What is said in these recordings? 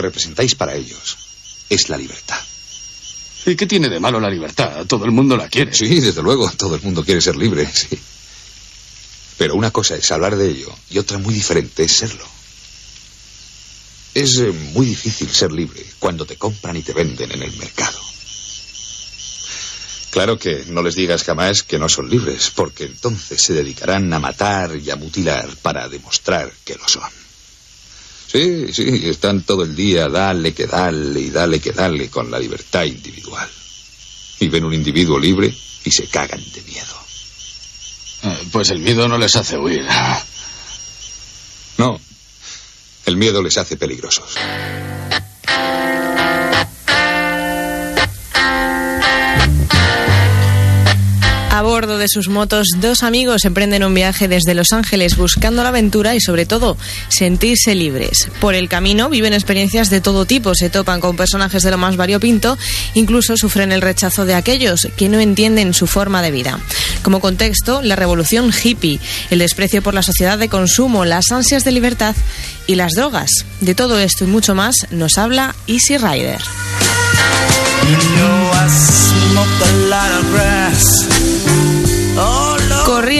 Que representáis para ellos es la libertad. ¿Y qué tiene de malo la libertad? Todo el mundo la quiere. Sí, desde luego, todo el mundo quiere ser libre, sí. Pero una cosa es hablar de ello y otra muy diferente es serlo. Es eh, muy difícil ser libre cuando te compran y te venden en el mercado. Claro que no les digas jamás que no son libres, porque entonces se dedicarán a matar y a mutilar para demostrar que lo son. Sí, sí, están todo el día dale que dale y dale que dale con la libertad individual. Y ven un individuo libre y se cagan de miedo. Eh, pues el miedo no les hace huir. No, el miedo les hace peligrosos. A bordo de sus motos, dos amigos emprenden un viaje desde Los Ángeles buscando la aventura y sobre todo sentirse libres. Por el camino viven experiencias de todo tipo, se topan con personajes de lo más variopinto, incluso sufren el rechazo de aquellos que no entienden su forma de vida. Como contexto, la revolución hippie, el desprecio por la sociedad de consumo, las ansias de libertad y las drogas. De todo esto y mucho más nos habla Easy Rider.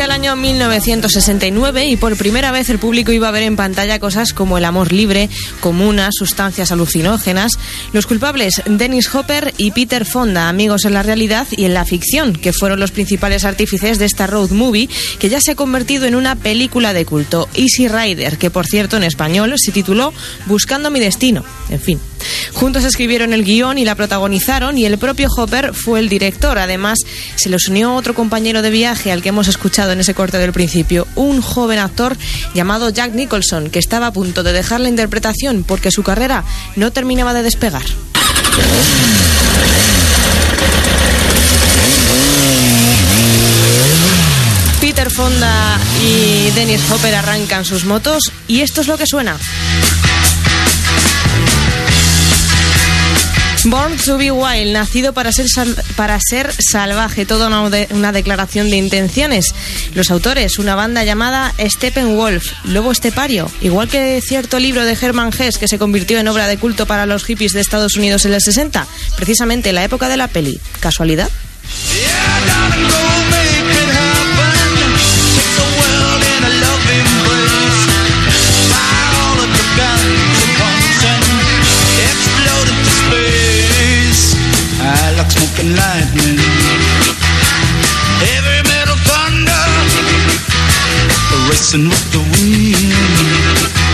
Corría el año 1969 y por primera vez el público iba a ver en pantalla cosas como el amor libre, comunas, sustancias alucinógenas. Los culpables, Dennis Hopper y Peter Fonda, amigos en la realidad y en la ficción, que fueron los principales artífices de esta road movie, que ya se ha convertido en una película de culto, Easy Rider, que por cierto en español se tituló Buscando mi destino. En fin. Juntos escribieron el guion y la protagonizaron y el propio Hopper fue el director. Además, se les unió otro compañero de viaje al que hemos escuchado en ese corte del principio, un joven actor llamado Jack Nicholson, que estaba a punto de dejar la interpretación porque su carrera no terminaba de despegar. Peter Fonda y Dennis Hopper arrancan sus motos y esto es lo que suena. Born to be Wild, nacido para ser, para ser salvaje, toda una, una, declaración de intenciones. Los autores, una banda llamada Steppenwolf, Lobo Estepario, igual que cierto libro de Herman Hesse que se convirtió en obra de culto para los hippies de Estados Unidos en el 60, precisamente en la época de la peli. ¿Casualidad? Racing with the wind,